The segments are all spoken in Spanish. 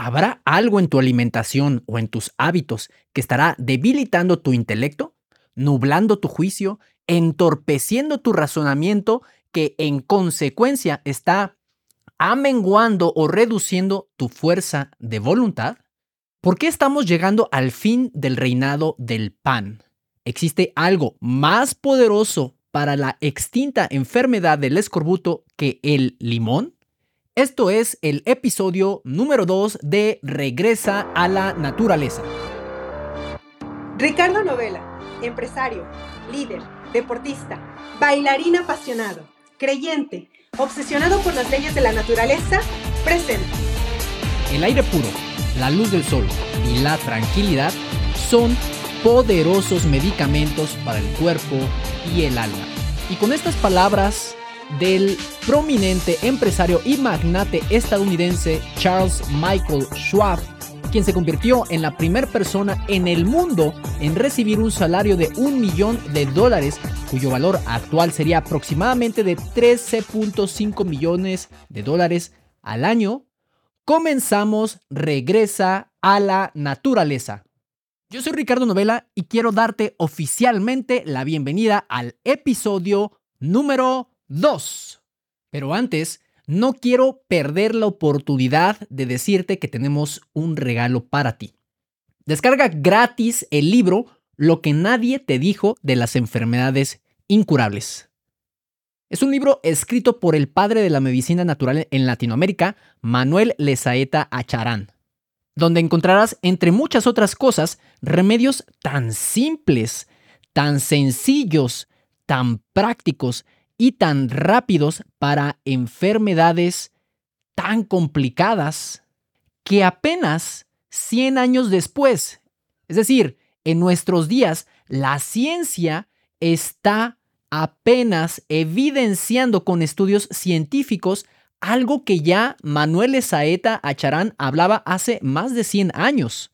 ¿Habrá algo en tu alimentación o en tus hábitos que estará debilitando tu intelecto, nublando tu juicio, entorpeciendo tu razonamiento, que en consecuencia está amenguando o reduciendo tu fuerza de voluntad? ¿Por qué estamos llegando al fin del reinado del pan? ¿Existe algo más poderoso para la extinta enfermedad del escorbuto que el limón? Esto es el episodio número 2 de Regresa a la Naturaleza. Ricardo Novela, empresario, líder, deportista, bailarín apasionado, creyente, obsesionado por las leyes de la naturaleza, presente. El aire puro, la luz del sol y la tranquilidad son poderosos medicamentos para el cuerpo y el alma. Y con estas palabras del prominente empresario y magnate estadounidense Charles Michael Schwab, quien se convirtió en la primera persona en el mundo en recibir un salario de un millón de dólares, cuyo valor actual sería aproximadamente de 13.5 millones de dólares al año, comenzamos Regresa a la Naturaleza. Yo soy Ricardo Novela y quiero darte oficialmente la bienvenida al episodio número 2. Pero antes, no quiero perder la oportunidad de decirte que tenemos un regalo para ti. Descarga gratis el libro Lo que nadie te dijo de las enfermedades incurables. Es un libro escrito por el padre de la medicina natural en Latinoamérica, Manuel Lezaeta Acharán, donde encontrarás, entre muchas otras cosas, remedios tan simples, tan sencillos, tan prácticos y tan rápidos para enfermedades tan complicadas que apenas 100 años después, es decir, en nuestros días, la ciencia está apenas evidenciando con estudios científicos algo que ya Manuel Esaeta Acharán hablaba hace más de 100 años.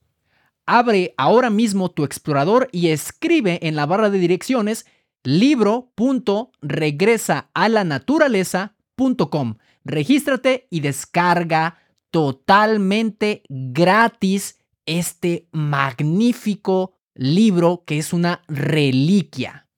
Abre ahora mismo tu explorador y escribe en la barra de direcciones libro.regresaalanaturaleza.com. Regístrate y descarga totalmente gratis este magnífico libro que es una reliquia.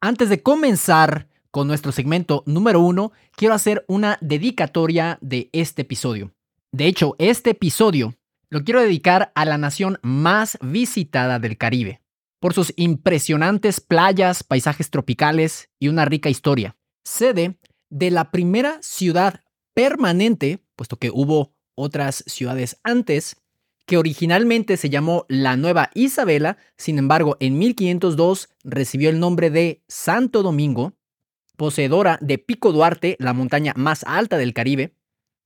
Antes de comenzar con nuestro segmento número uno, quiero hacer una dedicatoria de este episodio. De hecho, este episodio lo quiero dedicar a la nación más visitada del Caribe por sus impresionantes playas, paisajes tropicales y una rica historia. Sede de la primera ciudad permanente, puesto que hubo otras ciudades antes, que originalmente se llamó la Nueva Isabela, sin embargo en 1502 recibió el nombre de Santo Domingo, poseedora de Pico Duarte, la montaña más alta del Caribe,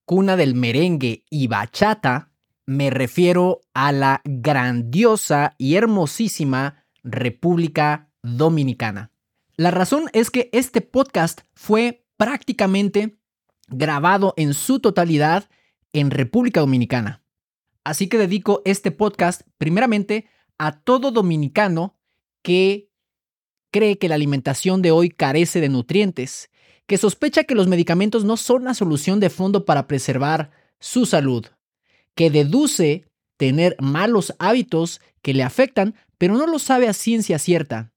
cuna del merengue y bachata, me refiero a la grandiosa y hermosísima República Dominicana. La razón es que este podcast fue prácticamente grabado en su totalidad en República Dominicana. Así que dedico este podcast primeramente a todo dominicano que cree que la alimentación de hoy carece de nutrientes, que sospecha que los medicamentos no son la solución de fondo para preservar su salud, que deduce tener malos hábitos que le afectan pero no lo sabe a ciencia cierta.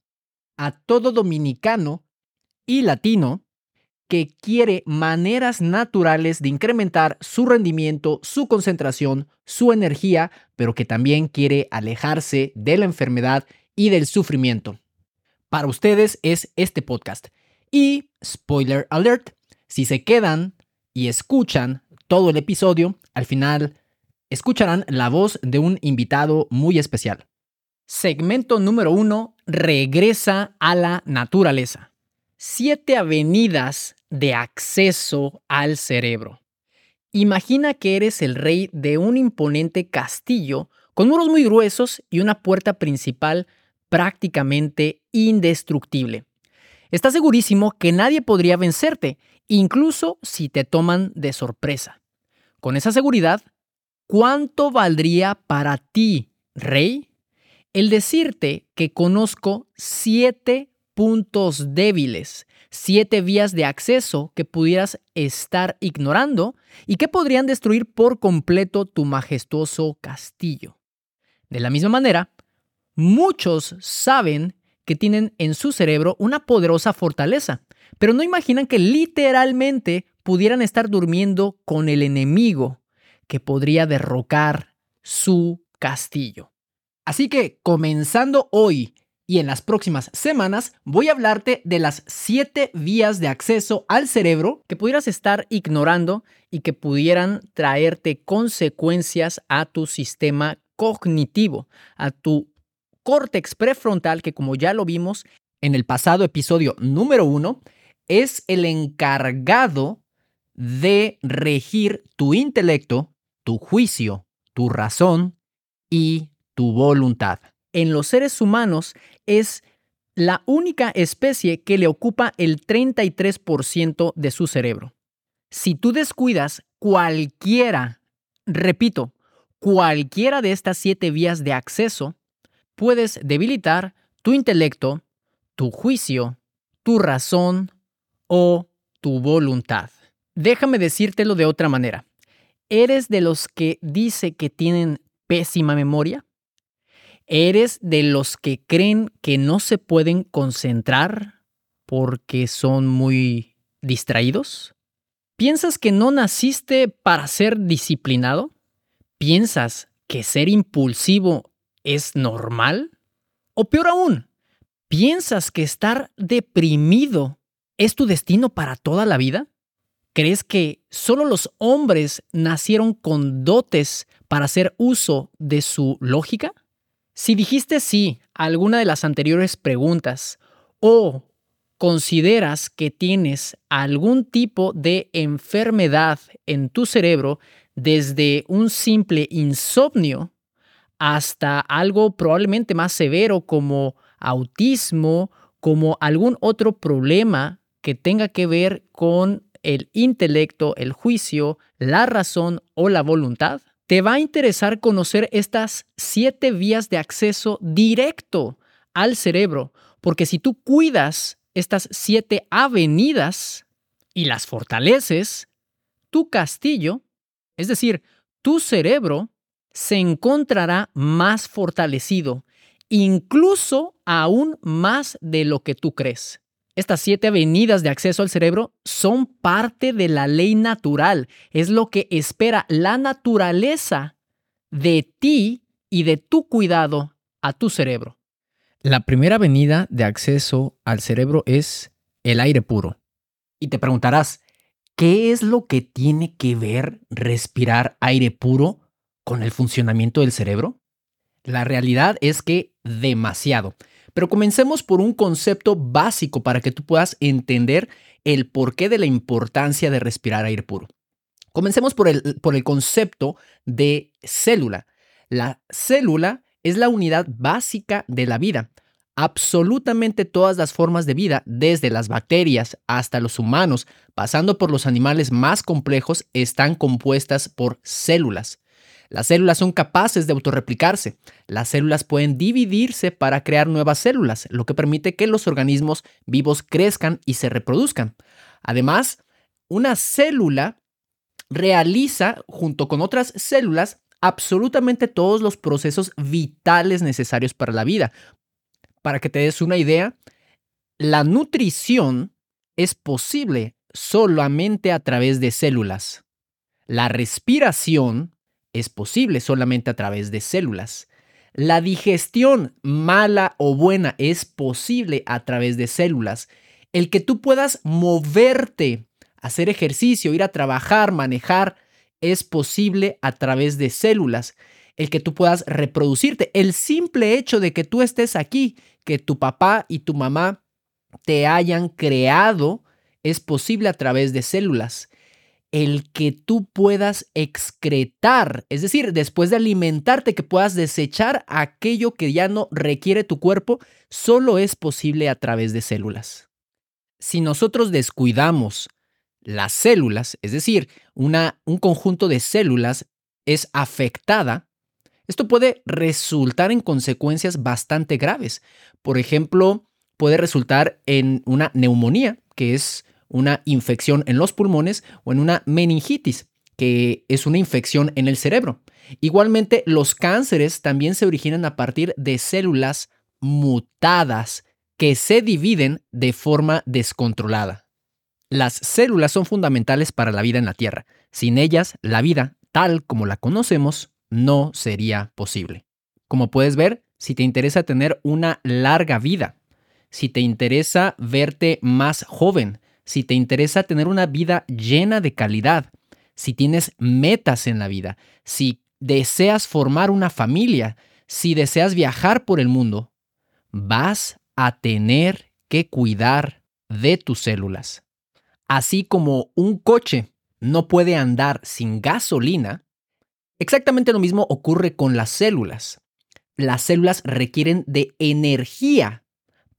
A todo dominicano y latino que quiere maneras naturales de incrementar su rendimiento, su concentración, su energía, pero que también quiere alejarse de la enfermedad y del sufrimiento. Para ustedes es este podcast. Y, spoiler alert, si se quedan y escuchan todo el episodio, al final escucharán la voz de un invitado muy especial. Segmento número uno, regresa a la naturaleza. Siete avenidas de acceso al cerebro. Imagina que eres el rey de un imponente castillo con muros muy gruesos y una puerta principal prácticamente indestructible. Estás segurísimo que nadie podría vencerte, incluso si te toman de sorpresa. Con esa seguridad, ¿cuánto valdría para ti, rey, el decirte que conozco siete puntos débiles, siete vías de acceso que pudieras estar ignorando y que podrían destruir por completo tu majestuoso castillo. De la misma manera, muchos saben que tienen en su cerebro una poderosa fortaleza, pero no imaginan que literalmente pudieran estar durmiendo con el enemigo que podría derrocar su castillo. Así que comenzando hoy y en las próximas semanas voy a hablarte de las siete vías de acceso al cerebro que pudieras estar ignorando y que pudieran traerte consecuencias a tu sistema cognitivo, a tu córtex prefrontal que como ya lo vimos en el pasado episodio número uno, es el encargado de regir tu intelecto, tu juicio, tu razón y tu voluntad. En los seres humanos es la única especie que le ocupa el 33% de su cerebro. Si tú descuidas cualquiera, repito, cualquiera de estas siete vías de acceso, puedes debilitar tu intelecto, tu juicio, tu razón o tu voluntad. Déjame decírtelo de otra manera. ¿Eres de los que dice que tienen pésima memoria? ¿Eres de los que creen que no se pueden concentrar porque son muy distraídos? ¿Piensas que no naciste para ser disciplinado? ¿Piensas que ser impulsivo es normal? O peor aún, ¿piensas que estar deprimido es tu destino para toda la vida? ¿Crees que solo los hombres nacieron con dotes para hacer uso de su lógica? Si dijiste sí a alguna de las anteriores preguntas o consideras que tienes algún tipo de enfermedad en tu cerebro, desde un simple insomnio hasta algo probablemente más severo como autismo, como algún otro problema que tenga que ver con el intelecto, el juicio, la razón o la voluntad, te va a interesar conocer estas siete vías de acceso directo al cerebro, porque si tú cuidas estas siete avenidas y las fortaleces, tu castillo, es decir, tu cerebro, se encontrará más fortalecido, incluso aún más de lo que tú crees. Estas siete avenidas de acceso al cerebro son parte de la ley natural. Es lo que espera la naturaleza de ti y de tu cuidado a tu cerebro. La primera avenida de acceso al cerebro es el aire puro. Y te preguntarás, ¿qué es lo que tiene que ver respirar aire puro con el funcionamiento del cerebro? La realidad es que demasiado. Pero comencemos por un concepto básico para que tú puedas entender el porqué de la importancia de respirar aire puro. Comencemos por el, por el concepto de célula. La célula es la unidad básica de la vida. Absolutamente todas las formas de vida, desde las bacterias hasta los humanos, pasando por los animales más complejos, están compuestas por células. Las células son capaces de autorreplicarse. Las células pueden dividirse para crear nuevas células, lo que permite que los organismos vivos crezcan y se reproduzcan. Además, una célula realiza, junto con otras células, absolutamente todos los procesos vitales necesarios para la vida. Para que te des una idea, la nutrición es posible solamente a través de células. La respiración es posible solamente a través de células. La digestión, mala o buena, es posible a través de células. El que tú puedas moverte, hacer ejercicio, ir a trabajar, manejar, es posible a través de células. El que tú puedas reproducirte, el simple hecho de que tú estés aquí, que tu papá y tu mamá te hayan creado, es posible a través de células el que tú puedas excretar, es decir, después de alimentarte, que puedas desechar aquello que ya no requiere tu cuerpo, solo es posible a través de células. Si nosotros descuidamos las células, es decir, una, un conjunto de células es afectada, esto puede resultar en consecuencias bastante graves. Por ejemplo, puede resultar en una neumonía, que es una infección en los pulmones, o en una meningitis, que es una infección en el cerebro. Igualmente, los cánceres también se originan a partir de células mutadas que se dividen de forma descontrolada. Las células son fundamentales para la vida en la Tierra. Sin ellas, la vida, tal como la conocemos, no sería posible. Como puedes ver, si te interesa tener una larga vida, si te interesa verte más joven, si te interesa tener una vida llena de calidad, si tienes metas en la vida, si deseas formar una familia, si deseas viajar por el mundo, vas a tener que cuidar de tus células. Así como un coche no puede andar sin gasolina, exactamente lo mismo ocurre con las células. Las células requieren de energía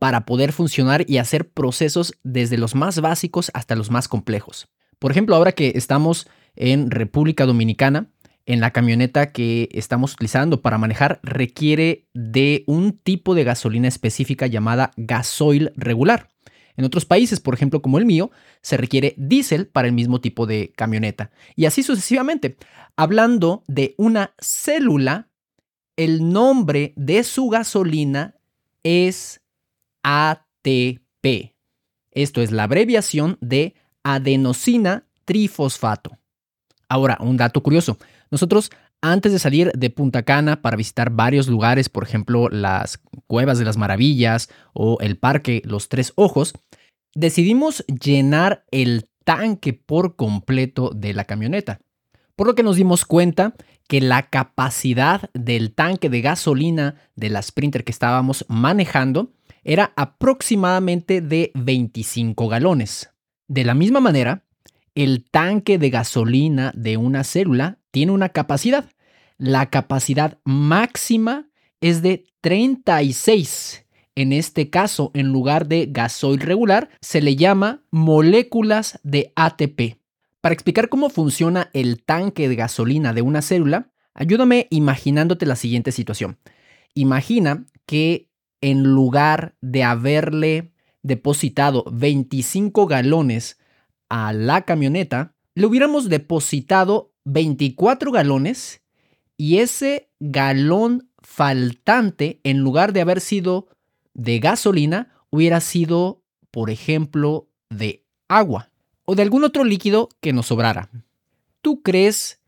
para poder funcionar y hacer procesos desde los más básicos hasta los más complejos. Por ejemplo, ahora que estamos en República Dominicana, en la camioneta que estamos utilizando para manejar requiere de un tipo de gasolina específica llamada gasoil regular. En otros países, por ejemplo como el mío, se requiere diésel para el mismo tipo de camioneta. Y así sucesivamente. Hablando de una célula, el nombre de su gasolina es ATP. Esto es la abreviación de adenosina trifosfato. Ahora, un dato curioso. Nosotros, antes de salir de Punta Cana para visitar varios lugares, por ejemplo, las Cuevas de las Maravillas o el Parque Los Tres Ojos, decidimos llenar el tanque por completo de la camioneta. Por lo que nos dimos cuenta que la capacidad del tanque de gasolina de la Sprinter que estábamos manejando era aproximadamente de 25 galones. De la misma manera, el tanque de gasolina de una célula tiene una capacidad. La capacidad máxima es de 36. En este caso, en lugar de gasoil regular, se le llama moléculas de ATP. Para explicar cómo funciona el tanque de gasolina de una célula, ayúdame imaginándote la siguiente situación. Imagina que en lugar de haberle depositado 25 galones a la camioneta, le hubiéramos depositado 24 galones y ese galón faltante, en lugar de haber sido de gasolina, hubiera sido, por ejemplo, de agua o de algún otro líquido que nos sobrara. ¿Tú crees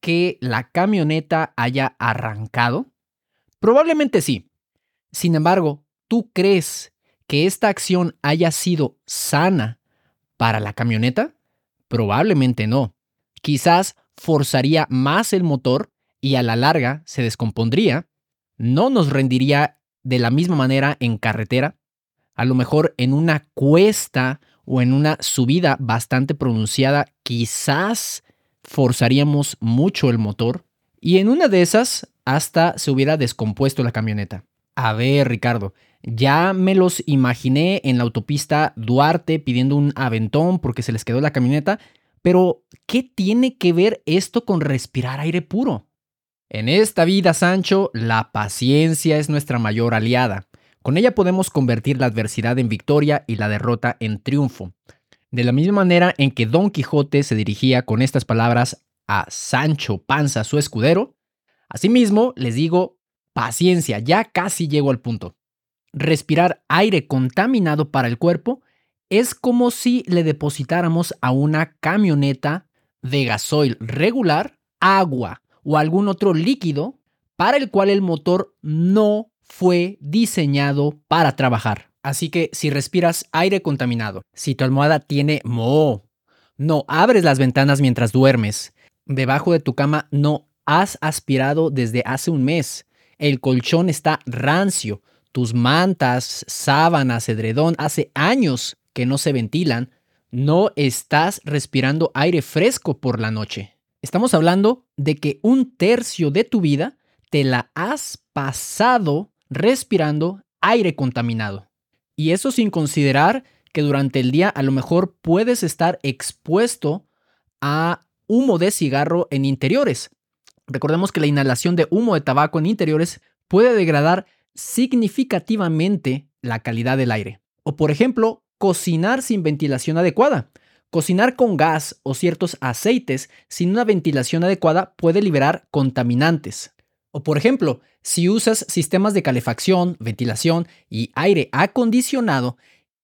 que la camioneta haya arrancado? Probablemente sí. Sin embargo, ¿tú crees que esta acción haya sido sana para la camioneta? Probablemente no. Quizás forzaría más el motor y a la larga se descompondría. No nos rendiría de la misma manera en carretera. A lo mejor en una cuesta o en una subida bastante pronunciada, quizás forzaríamos mucho el motor. Y en una de esas hasta se hubiera descompuesto la camioneta. A ver, Ricardo, ya me los imaginé en la autopista Duarte pidiendo un aventón porque se les quedó la camioneta, pero ¿qué tiene que ver esto con respirar aire puro? En esta vida, Sancho, la paciencia es nuestra mayor aliada. Con ella podemos convertir la adversidad en victoria y la derrota en triunfo. De la misma manera en que Don Quijote se dirigía con estas palabras a Sancho Panza, su escudero, asimismo les digo, paciencia, ya casi llego al punto respirar aire contaminado para el cuerpo es como si le depositáramos a una camioneta de gasoil regular agua o algún otro líquido para el cual el motor no fue diseñado para trabajar. Así que si respiras aire contaminado, si tu almohada tiene moho, no abres las ventanas mientras duermes, debajo de tu cama no has aspirado desde hace un mes, el colchón está rancio, tus mantas, sábanas, edredón, hace años que no se ventilan, no estás respirando aire fresco por la noche. Estamos hablando de que un tercio de tu vida te la has pasado respirando aire contaminado. Y eso sin considerar que durante el día a lo mejor puedes estar expuesto a humo de cigarro en interiores. Recordemos que la inhalación de humo de tabaco en interiores puede degradar significativamente la calidad del aire. O por ejemplo, cocinar sin ventilación adecuada. Cocinar con gas o ciertos aceites sin una ventilación adecuada puede liberar contaminantes. O por ejemplo, si usas sistemas de calefacción, ventilación y aire acondicionado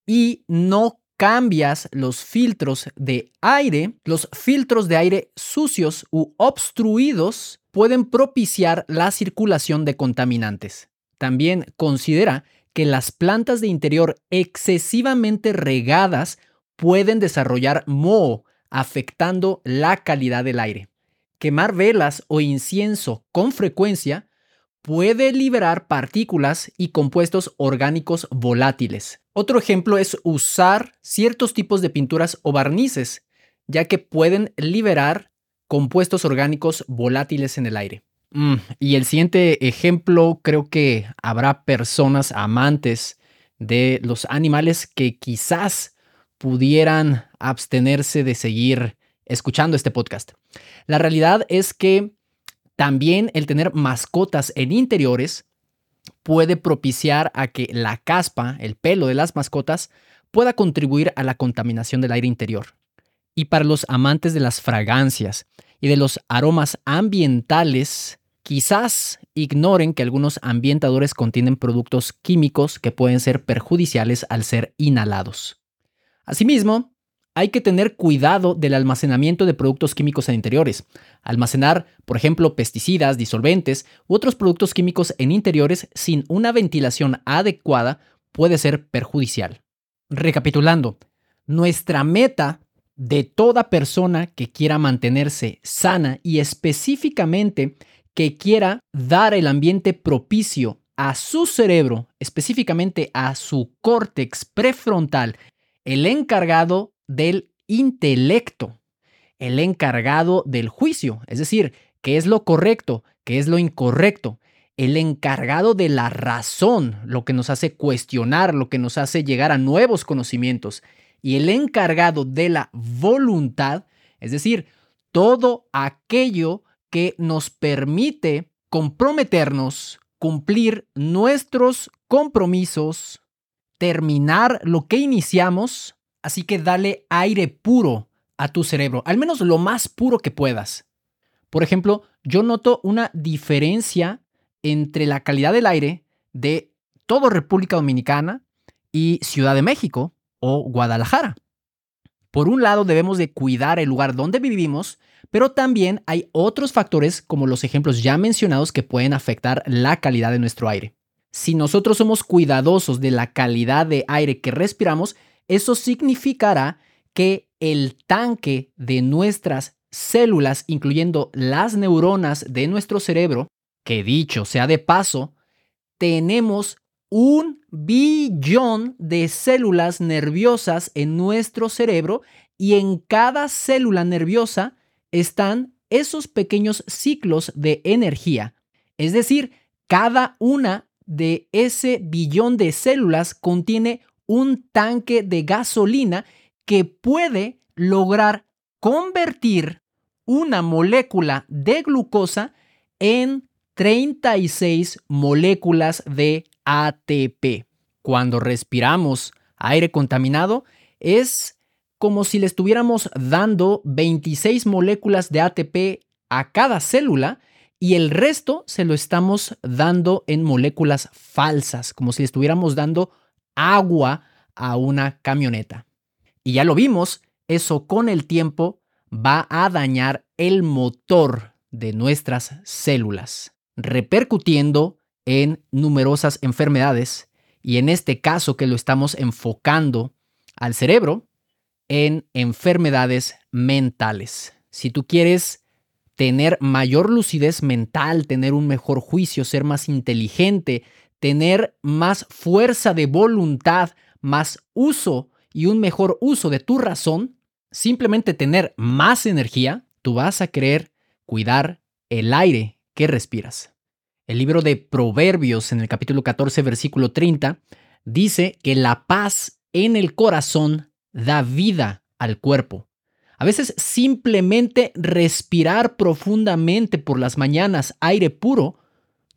y no cambias los filtros de aire, los filtros de aire sucios u obstruidos pueden propiciar la circulación de contaminantes. También considera que las plantas de interior excesivamente regadas pueden desarrollar moho, afectando la calidad del aire. Quemar velas o incienso con frecuencia puede liberar partículas y compuestos orgánicos volátiles. Otro ejemplo es usar ciertos tipos de pinturas o barnices, ya que pueden liberar compuestos orgánicos volátiles en el aire. Mm, y el siguiente ejemplo, creo que habrá personas amantes de los animales que quizás pudieran abstenerse de seguir escuchando este podcast. La realidad es que también el tener mascotas en interiores puede propiciar a que la caspa, el pelo de las mascotas, pueda contribuir a la contaminación del aire interior. Y para los amantes de las fragancias y de los aromas ambientales, quizás ignoren que algunos ambientadores contienen productos químicos que pueden ser perjudiciales al ser inhalados. Asimismo, hay que tener cuidado del almacenamiento de productos químicos en interiores. Almacenar, por ejemplo, pesticidas, disolventes u otros productos químicos en interiores sin una ventilación adecuada puede ser perjudicial. Recapitulando, nuestra meta de toda persona que quiera mantenerse sana y específicamente que quiera dar el ambiente propicio a su cerebro, específicamente a su córtex prefrontal, el encargado del intelecto, el encargado del juicio, es decir, qué es lo correcto, qué es lo incorrecto, el encargado de la razón, lo que nos hace cuestionar, lo que nos hace llegar a nuevos conocimientos, y el encargado de la voluntad, es decir, todo aquello que nos permite comprometernos, cumplir nuestros compromisos, terminar lo que iniciamos, así que dale aire puro a tu cerebro, al menos lo más puro que puedas. Por ejemplo, yo noto una diferencia entre la calidad del aire de toda República Dominicana y Ciudad de México o Guadalajara. Por un lado, debemos de cuidar el lugar donde vivimos, pero también hay otros factores como los ejemplos ya mencionados que pueden afectar la calidad de nuestro aire. Si nosotros somos cuidadosos de la calidad de aire que respiramos, eso significará que el tanque de nuestras células, incluyendo las neuronas de nuestro cerebro, que dicho sea de paso, tenemos un billón de células nerviosas en nuestro cerebro y en cada célula nerviosa están esos pequeños ciclos de energía. Es decir, cada una de ese billón de células contiene un tanque de gasolina que puede lograr convertir una molécula de glucosa en 36 moléculas de ATP. Cuando respiramos aire contaminado, es como si le estuviéramos dando 26 moléculas de ATP a cada célula y el resto se lo estamos dando en moléculas falsas, como si le estuviéramos dando agua a una camioneta. Y ya lo vimos, eso con el tiempo va a dañar el motor de nuestras células, repercutiendo en numerosas enfermedades y en este caso que lo estamos enfocando al cerebro, en enfermedades mentales. Si tú quieres tener mayor lucidez mental, tener un mejor juicio, ser más inteligente, tener más fuerza de voluntad, más uso y un mejor uso de tu razón, simplemente tener más energía, tú vas a querer cuidar el aire que respiras. El libro de Proverbios en el capítulo 14, versículo 30, dice que la paz en el corazón da vida al cuerpo. A veces simplemente respirar profundamente por las mañanas aire puro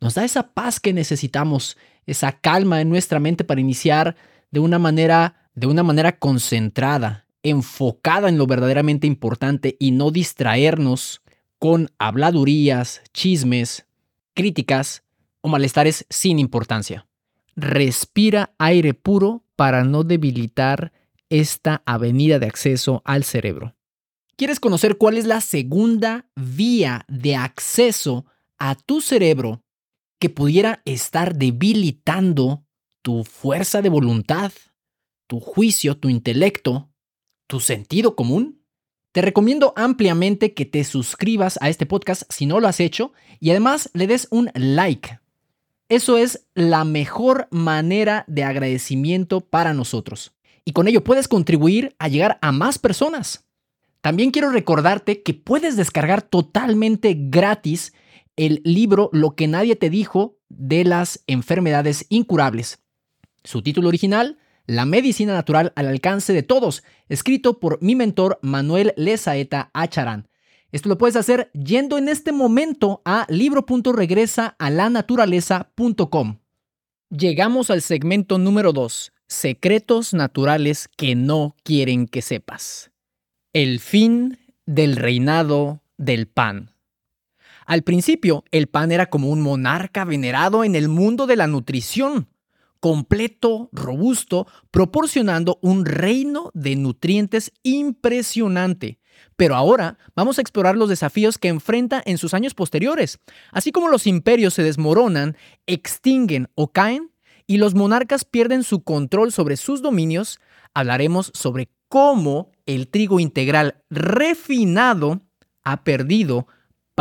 nos da esa paz que necesitamos, esa calma en nuestra mente para iniciar de una manera de una manera concentrada, enfocada en lo verdaderamente importante y no distraernos con habladurías, chismes, críticas o malestares sin importancia. Respira aire puro para no debilitar esta avenida de acceso al cerebro. ¿Quieres conocer cuál es la segunda vía de acceso a tu cerebro que pudiera estar debilitando tu fuerza de voluntad, tu juicio, tu intelecto, tu sentido común? Te recomiendo ampliamente que te suscribas a este podcast si no lo has hecho y además le des un like. Eso es la mejor manera de agradecimiento para nosotros. Y con ello puedes contribuir a llegar a más personas. También quiero recordarte que puedes descargar totalmente gratis el libro Lo que nadie te dijo de las enfermedades incurables. Su título original, La medicina natural al alcance de todos, escrito por mi mentor Manuel Lezaeta Acharán. Esto lo puedes hacer yendo en este momento a libro.regresaalanaturaleza.com. Llegamos al segmento número 2, secretos naturales que no quieren que sepas. El fin del reinado del pan. Al principio, el pan era como un monarca venerado en el mundo de la nutrición, completo, robusto, proporcionando un reino de nutrientes impresionante. Pero ahora vamos a explorar los desafíos que enfrenta en sus años posteriores. Así como los imperios se desmoronan, extinguen o caen, y los monarcas pierden su control sobre sus dominios, hablaremos sobre cómo el trigo integral refinado ha perdido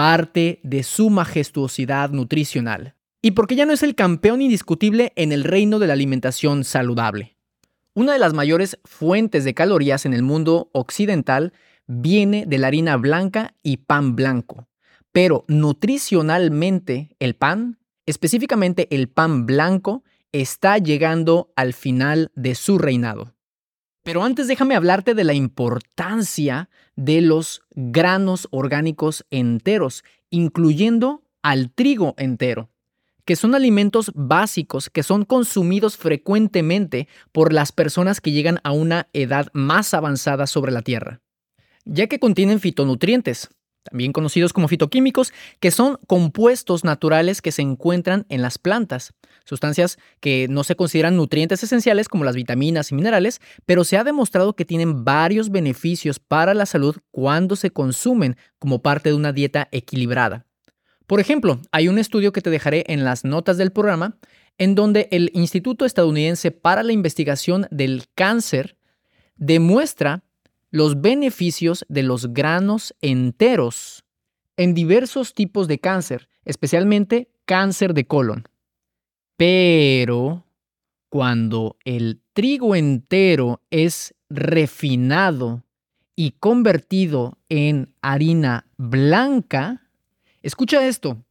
parte de su majestuosidad nutricional y porque ya no es el campeón indiscutible en el reino de la alimentación saludable. Una de las mayores fuentes de calorías en el mundo occidental viene de la harina blanca y pan blanco, pero nutricionalmente el pan, específicamente el pan blanco, está llegando al final de su reinado. Pero antes déjame hablarte de la importancia de los granos orgánicos enteros, incluyendo al trigo entero, que son alimentos básicos que son consumidos frecuentemente por las personas que llegan a una edad más avanzada sobre la Tierra, ya que contienen fitonutrientes, también conocidos como fitoquímicos, que son compuestos naturales que se encuentran en las plantas, sustancias que no se consideran nutrientes esenciales como las vitaminas y minerales, pero se ha demostrado que tienen varios beneficios para la salud cuando se consumen como parte de una dieta equilibrada. Por ejemplo, hay un estudio que te dejaré en las notas del programa, en donde el Instituto Estadounidense para la Investigación del Cáncer demuestra los beneficios de los granos enteros en diversos tipos de cáncer, especialmente cáncer de colon. Pero cuando el trigo entero es refinado y convertido en harina blanca, escucha esto,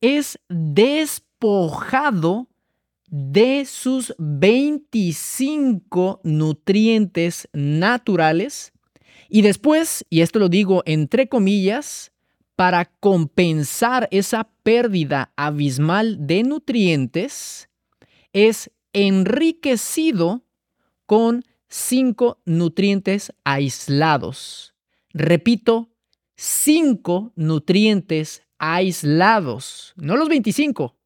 es despojado de sus 25 nutrientes naturales y después, y esto lo digo entre comillas, para compensar esa pérdida abismal de nutrientes, es enriquecido con cinco nutrientes aislados. Repito, cinco nutrientes aislados, no los 25,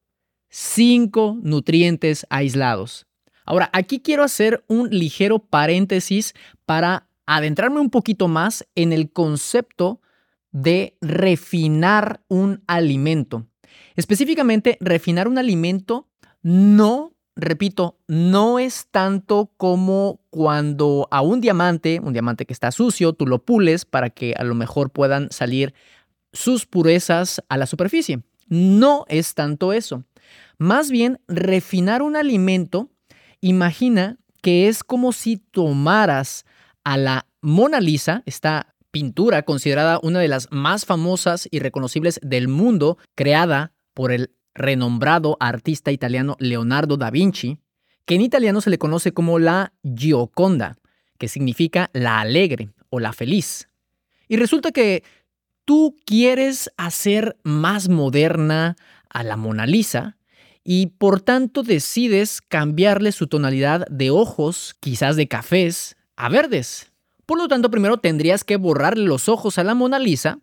cinco nutrientes aislados. Ahora, aquí quiero hacer un ligero paréntesis para adentrarme un poquito más en el concepto de refinar un alimento. Específicamente, refinar un alimento no, repito, no es tanto como cuando a un diamante, un diamante que está sucio, tú lo pules para que a lo mejor puedan salir sus purezas a la superficie. No es tanto eso. Más bien, refinar un alimento, imagina que es como si tomaras a la Mona Lisa, esta pintura considerada una de las más famosas y reconocibles del mundo, creada por el renombrado artista italiano Leonardo da Vinci, que en italiano se le conoce como la Gioconda, que significa la alegre o la feliz. Y resulta que tú quieres hacer más moderna a la Mona Lisa y por tanto decides cambiarle su tonalidad de ojos, quizás de cafés, a verdes. Por lo tanto, primero tendrías que borrarle los ojos a la Mona Lisa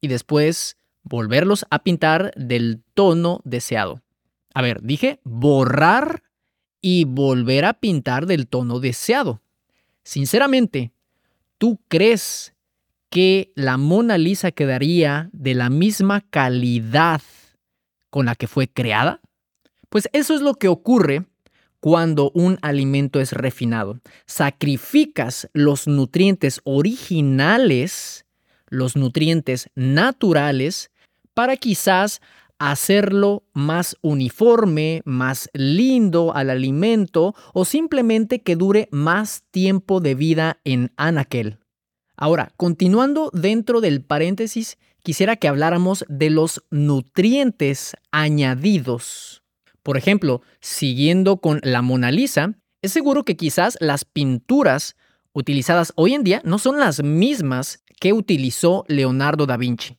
y después volverlos a pintar del tono deseado. A ver, dije borrar y volver a pintar del tono deseado. Sinceramente, ¿tú crees que la Mona Lisa quedaría de la misma calidad con la que fue creada? Pues eso es lo que ocurre cuando un alimento es refinado. Sacrificas los nutrientes originales, los nutrientes naturales, para quizás hacerlo más uniforme, más lindo al alimento o simplemente que dure más tiempo de vida en anaquel. Ahora, continuando dentro del paréntesis, quisiera que habláramos de los nutrientes añadidos. Por ejemplo, siguiendo con la Mona Lisa, es seguro que quizás las pinturas utilizadas hoy en día no son las mismas que utilizó Leonardo da Vinci.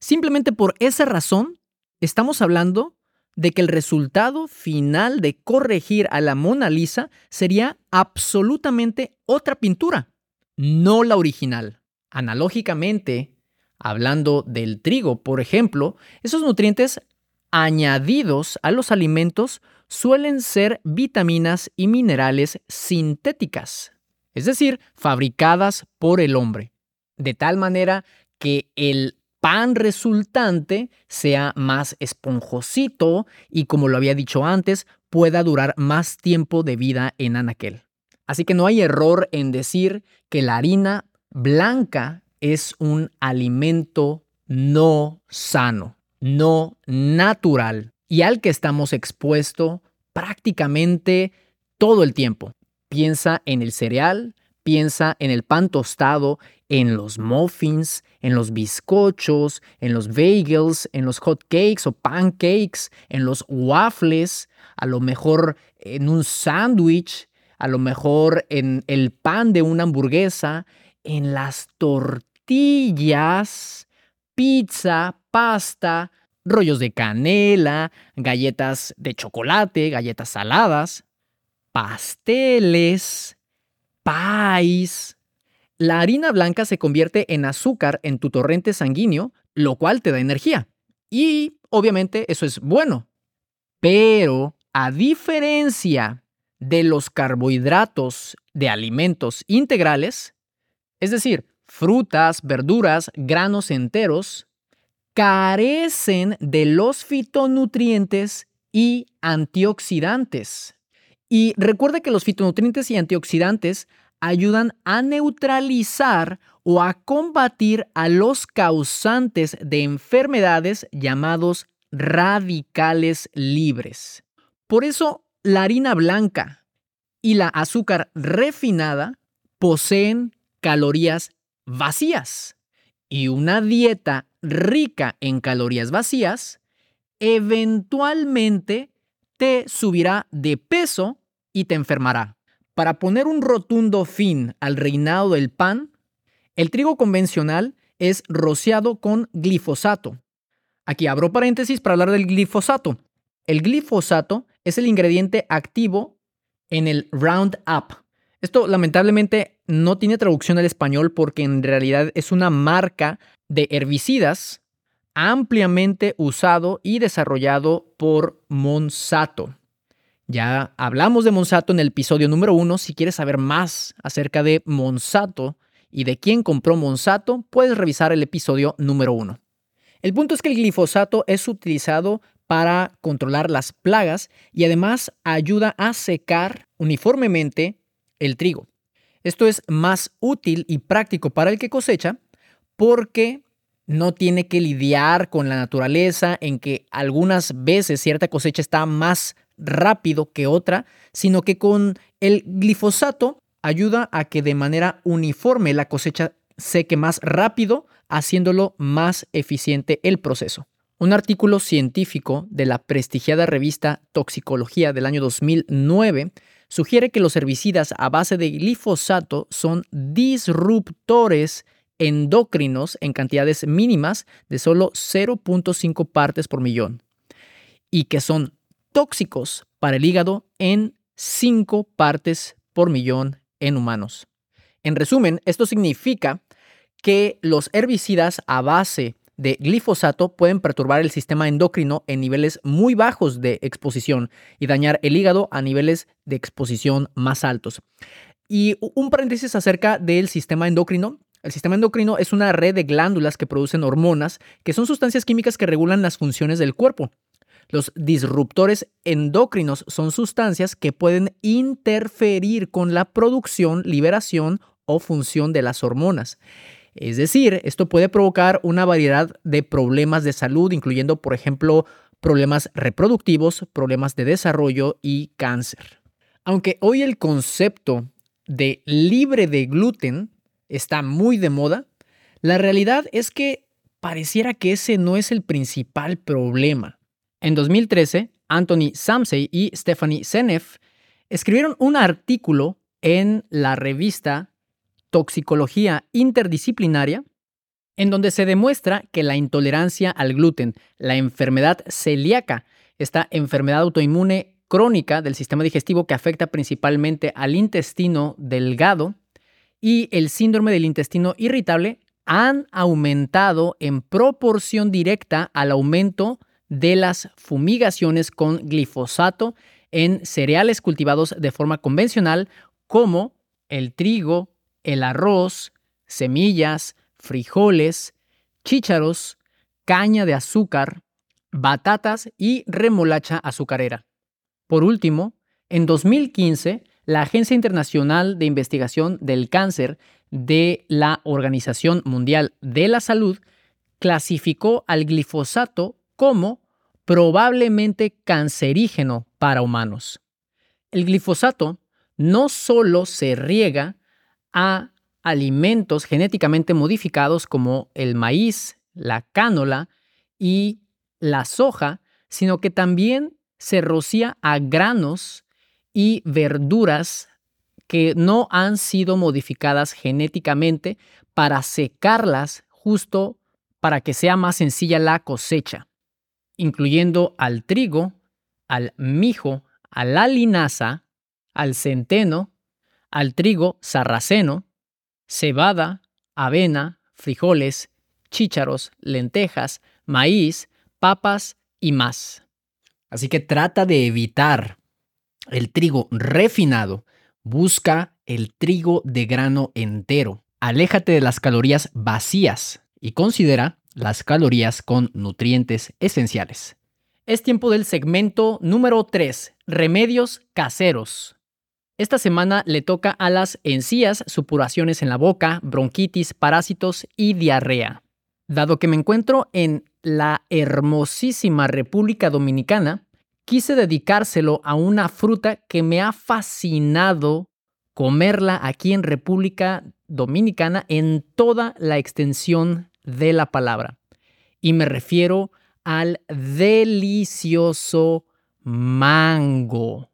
Simplemente por esa razón, estamos hablando de que el resultado final de corregir a la Mona Lisa sería absolutamente otra pintura, no la original. Analógicamente, hablando del trigo, por ejemplo, esos nutrientes añadidos a los alimentos suelen ser vitaminas y minerales sintéticas, es decir, fabricadas por el hombre, de tal manera que el pan resultante sea más esponjosito y, como lo había dicho antes, pueda durar más tiempo de vida en anaquel. Así que no hay error en decir que la harina blanca es un alimento no sano, no natural y al que estamos expuestos prácticamente todo el tiempo. Piensa en el cereal, piensa en el pan tostado, en los muffins, en los bizcochos, en los bagels, en los hot cakes o pancakes, en los waffles, a lo mejor en un sándwich, a lo mejor en el pan de una hamburguesa, en las tortillas, pizza, pasta, rollos de canela, galletas de chocolate, galletas saladas, pasteles, pies, la harina blanca se convierte en azúcar en tu torrente sanguíneo, lo cual te da energía. Y obviamente eso es bueno. Pero a diferencia de los carbohidratos de alimentos integrales, es decir, frutas, verduras, granos enteros, carecen de los fitonutrientes y antioxidantes. Y recuerda que los fitonutrientes y antioxidantes ayudan a neutralizar o a combatir a los causantes de enfermedades llamados radicales libres. Por eso la harina blanca y la azúcar refinada poseen calorías vacías y una dieta rica en calorías vacías eventualmente te subirá de peso y te enfermará. Para poner un rotundo fin al reinado del pan, el trigo convencional es rociado con glifosato. Aquí abro paréntesis para hablar del glifosato. El glifosato es el ingrediente activo en el Roundup. Esto lamentablemente no tiene traducción al español porque en realidad es una marca de herbicidas ampliamente usado y desarrollado por Monsanto. Ya hablamos de Monsanto en el episodio número uno. Si quieres saber más acerca de Monsanto y de quién compró Monsanto, puedes revisar el episodio número uno. El punto es que el glifosato es utilizado para controlar las plagas y además ayuda a secar uniformemente el trigo. Esto es más útil y práctico para el que cosecha porque no tiene que lidiar con la naturaleza en que algunas veces cierta cosecha está más rápido que otra, sino que con el glifosato ayuda a que de manera uniforme la cosecha seque más rápido, haciéndolo más eficiente el proceso. Un artículo científico de la prestigiada revista Toxicología del año 2009 sugiere que los herbicidas a base de glifosato son disruptores endocrinos en cantidades mínimas de solo 0.5 partes por millón y que son tóxicos para el hígado en 5 partes por millón en humanos. En resumen, esto significa que los herbicidas a base de glifosato pueden perturbar el sistema endocrino en niveles muy bajos de exposición y dañar el hígado a niveles de exposición más altos. Y un paréntesis acerca del sistema endocrino. El sistema endocrino es una red de glándulas que producen hormonas, que son sustancias químicas que regulan las funciones del cuerpo. Los disruptores endocrinos son sustancias que pueden interferir con la producción, liberación o función de las hormonas. Es decir, esto puede provocar una variedad de problemas de salud, incluyendo, por ejemplo, problemas reproductivos, problemas de desarrollo y cáncer. Aunque hoy el concepto de libre de gluten está muy de moda, la realidad es que pareciera que ese no es el principal problema. En 2013, Anthony Samsey y Stephanie Seneff escribieron un artículo en la revista toxicología interdisciplinaria, en donde se demuestra que la intolerancia al gluten, la enfermedad celíaca, esta enfermedad autoinmune crónica del sistema digestivo que afecta principalmente al intestino delgado, y el síndrome del intestino irritable han aumentado en proporción directa al aumento de las fumigaciones con glifosato en cereales cultivados de forma convencional como el trigo, el arroz, semillas, frijoles, chícharos, caña de azúcar, batatas y remolacha azucarera. Por último, en 2015, la Agencia Internacional de Investigación del Cáncer de la Organización Mundial de la Salud clasificó al glifosato como probablemente cancerígeno para humanos. El glifosato no solo se riega a alimentos genéticamente modificados como el maíz, la cánola y la soja, sino que también se rocía a granos y verduras que no han sido modificadas genéticamente para secarlas justo para que sea más sencilla la cosecha, incluyendo al trigo, al mijo, a la linaza, al centeno, al trigo sarraceno, cebada, avena, frijoles, chícharos, lentejas, maíz, papas y más. Así que trata de evitar el trigo refinado, busca el trigo de grano entero. Aléjate de las calorías vacías y considera las calorías con nutrientes esenciales. Es tiempo del segmento número 3, remedios caseros. Esta semana le toca a las encías, supuraciones en la boca, bronquitis, parásitos y diarrea. Dado que me encuentro en la hermosísima República Dominicana, quise dedicárselo a una fruta que me ha fascinado comerla aquí en República Dominicana en toda la extensión de la palabra. Y me refiero al delicioso mango.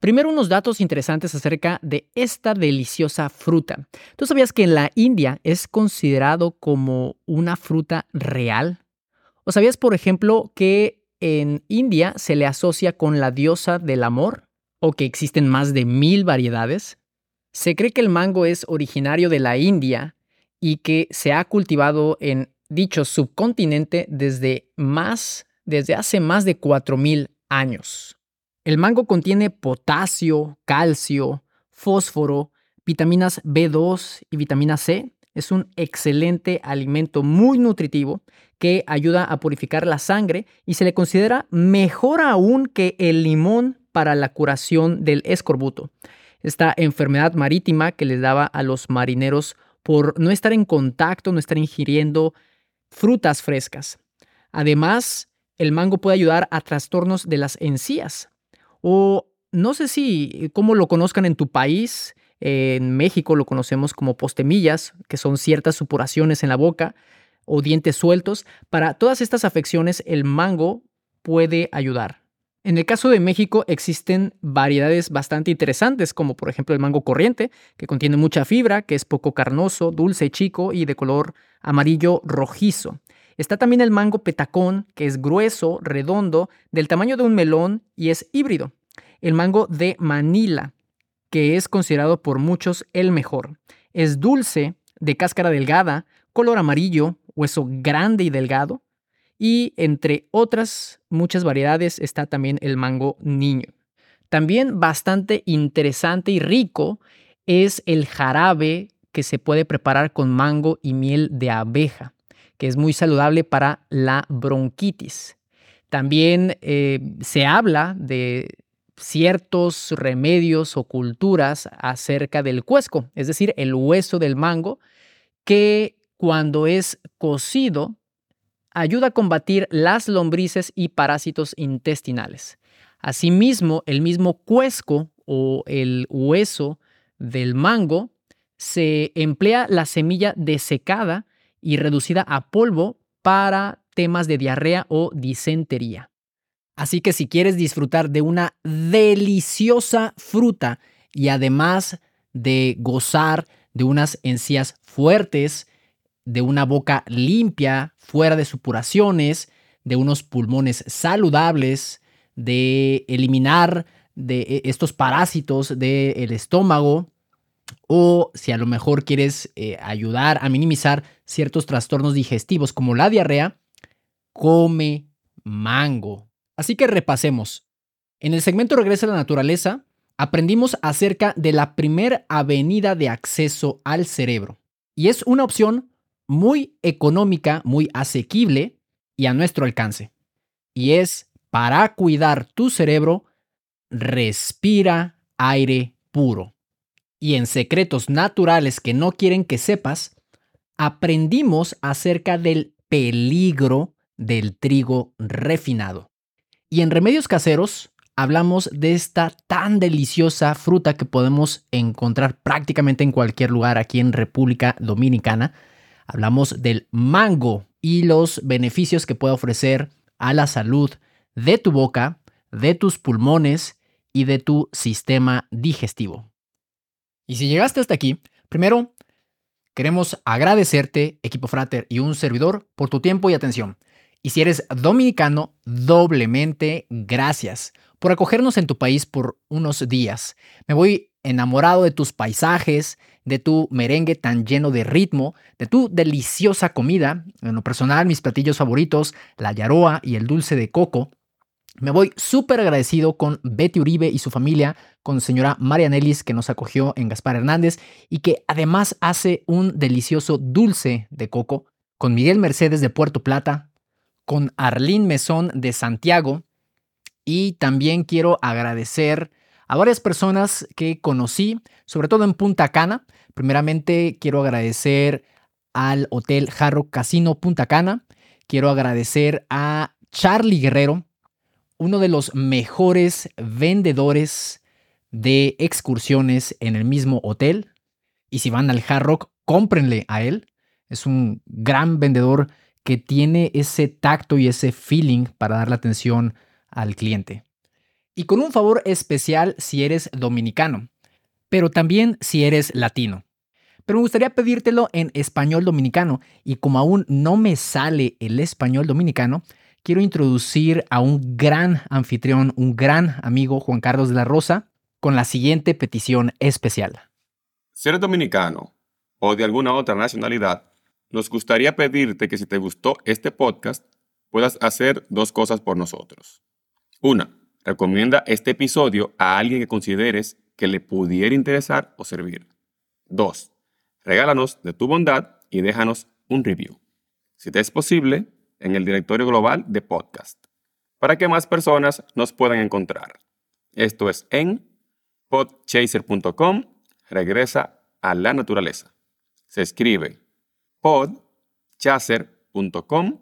Primero unos datos interesantes acerca de esta deliciosa fruta. ¿Tú sabías que en la India es considerado como una fruta real? ¿O sabías, por ejemplo, que en India se le asocia con la diosa del amor? ¿O que existen más de mil variedades? Se cree que el mango es originario de la India y que se ha cultivado en dicho subcontinente desde más desde hace más de 4000 años. El mango contiene potasio, calcio, fósforo, vitaminas B2 y vitamina C. Es un excelente alimento muy nutritivo que ayuda a purificar la sangre y se le considera mejor aún que el limón para la curación del escorbuto. Esta enfermedad marítima que les daba a los marineros por no estar en contacto, no estar ingiriendo frutas frescas. Además, el mango puede ayudar a trastornos de las encías. O no sé si cómo lo conozcan en tu país. En México lo conocemos como postemillas, que son ciertas supuraciones en la boca o dientes sueltos. Para todas estas afecciones el mango puede ayudar. En el caso de México existen variedades bastante interesantes, como por ejemplo el mango corriente, que contiene mucha fibra, que es poco carnoso, dulce, chico y de color amarillo rojizo. Está también el mango petacón, que es grueso, redondo, del tamaño de un melón y es híbrido. El mango de Manila, que es considerado por muchos el mejor. Es dulce, de cáscara delgada, color amarillo, hueso grande y delgado. Y entre otras muchas variedades está también el mango niño. También bastante interesante y rico es el jarabe que se puede preparar con mango y miel de abeja que es muy saludable para la bronquitis. También eh, se habla de ciertos remedios o culturas acerca del cuesco, es decir, el hueso del mango, que cuando es cocido ayuda a combatir las lombrices y parásitos intestinales. Asimismo, el mismo cuesco o el hueso del mango se emplea la semilla desecada y reducida a polvo para temas de diarrea o disentería. Así que si quieres disfrutar de una deliciosa fruta y además de gozar de unas encías fuertes, de una boca limpia, fuera de supuraciones, de unos pulmones saludables, de eliminar de e, estos parásitos del estómago, o si a lo mejor quieres eh, ayudar a minimizar ciertos trastornos digestivos como la diarrea, come mango. Así que repasemos. En el segmento Regresa a la Naturaleza, aprendimos acerca de la primera avenida de acceso al cerebro. Y es una opción muy económica, muy asequible y a nuestro alcance. Y es para cuidar tu cerebro, respira aire puro y en secretos naturales que no quieren que sepas, aprendimos acerca del peligro del trigo refinado. Y en remedios caseros hablamos de esta tan deliciosa fruta que podemos encontrar prácticamente en cualquier lugar aquí en República Dominicana. Hablamos del mango y los beneficios que puede ofrecer a la salud de tu boca, de tus pulmones y de tu sistema digestivo. Y si llegaste hasta aquí, primero, queremos agradecerte, equipo Frater y un servidor, por tu tiempo y atención. Y si eres dominicano, doblemente gracias por acogernos en tu país por unos días. Me voy enamorado de tus paisajes, de tu merengue tan lleno de ritmo, de tu deliciosa comida, en lo personal mis platillos favoritos, la yaroa y el dulce de coco. Me voy súper agradecido con Betty Uribe y su familia, con señora Marianelis que nos acogió en Gaspar Hernández y que además hace un delicioso dulce de coco, con Miguel Mercedes de Puerto Plata, con Arlín Mesón de Santiago y también quiero agradecer a varias personas que conocí, sobre todo en Punta Cana. Primeramente quiero agradecer al Hotel Jarro Casino Punta Cana. Quiero agradecer a Charlie Guerrero, uno de los mejores vendedores de excursiones en el mismo hotel. Y si van al Hard Rock, cómprenle a él. Es un gran vendedor que tiene ese tacto y ese feeling para dar la atención al cliente. Y con un favor especial si eres dominicano, pero también si eres latino. Pero me gustaría pedírtelo en español dominicano y como aún no me sale el español dominicano, quiero introducir a un gran anfitrión, un gran amigo, Juan Carlos de la Rosa, con la siguiente petición especial. Si eres dominicano o de alguna otra nacionalidad, nos gustaría pedirte que si te gustó este podcast, puedas hacer dos cosas por nosotros. Una, recomienda este episodio a alguien que consideres que le pudiera interesar o servir. Dos, regálanos de tu bondad y déjanos un review. Si te es posible, en el directorio global de podcast, para que más personas nos puedan encontrar. Esto es en podchaser.com, regresa a la naturaleza. Se escribe podchaser.com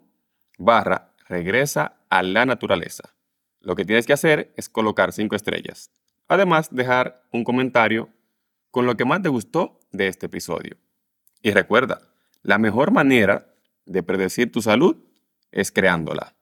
barra regresa a la naturaleza. Lo que tienes que hacer es colocar cinco estrellas. Además, dejar un comentario con lo que más te gustó de este episodio. Y recuerda, la mejor manera de predecir tu salud es creándola.